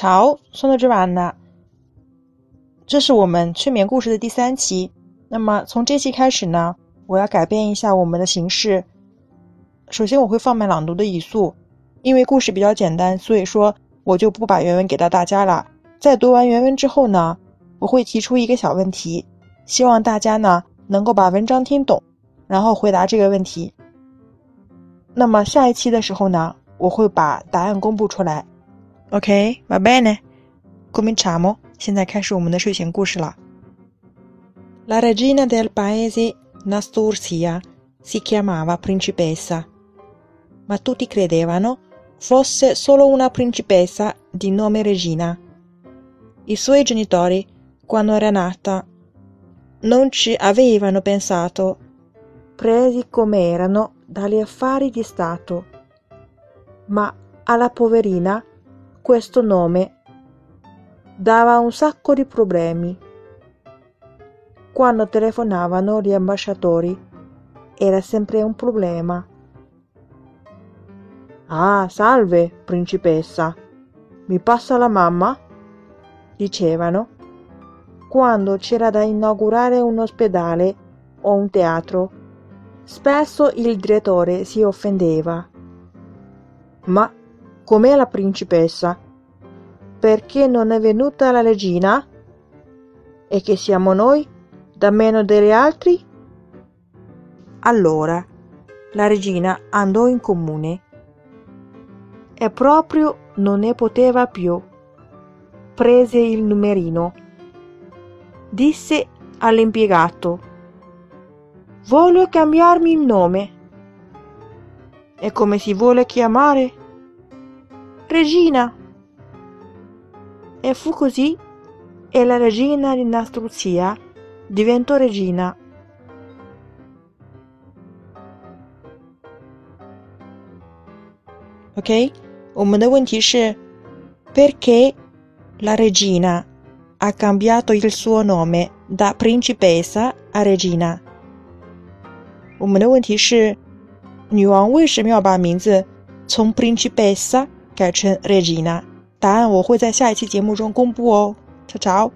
好，送到这完了。这是我们催眠故事的第三期。那么从这期开始呢，我要改变一下我们的形式。首先，我会放慢朗读的语速，因为故事比较简单，所以说我就不把原文给到大家了。在读完原文之后呢，我会提出一个小问题，希望大家呢能够把文章听懂，然后回答这个问题。那么下一期的时候呢，我会把答案公布出来。Ok, va bene. Cominciamo. 现在开始我们的睡前故事了。La regina del paese Nasturcia si chiamava principessa, ma tutti credevano fosse solo una principessa di nome Regina. I suoi genitori, quando era nata, non ci avevano pensato, presi come erano dagli affari di Stato. Ma alla poverina questo nome dava un sacco di problemi. Quando telefonavano gli ambasciatori era sempre un problema. Ah, salve, principessa. Mi passa la mamma? dicevano. Quando c'era da inaugurare un ospedale o un teatro, spesso il direttore si offendeva. Ma com'è la principessa? Perché non è venuta la regina? E che siamo noi, da meno degli altri? Allora la regina andò in comune e proprio non ne poteva più. Prese il numerino. Disse all'impiegato: Voglio cambiarmi il nome. E come si vuole chiamare? Regina. E fu così e la regina di Nastruzia diventò regina. Ok? 我们的问题是 perché la regina ha cambiato il suo nome da principessa a regina？我们的问题是女王为什么要把名字从 principessa 改成 regina？答案我会在下一期节目中公布哦。瞧瞧。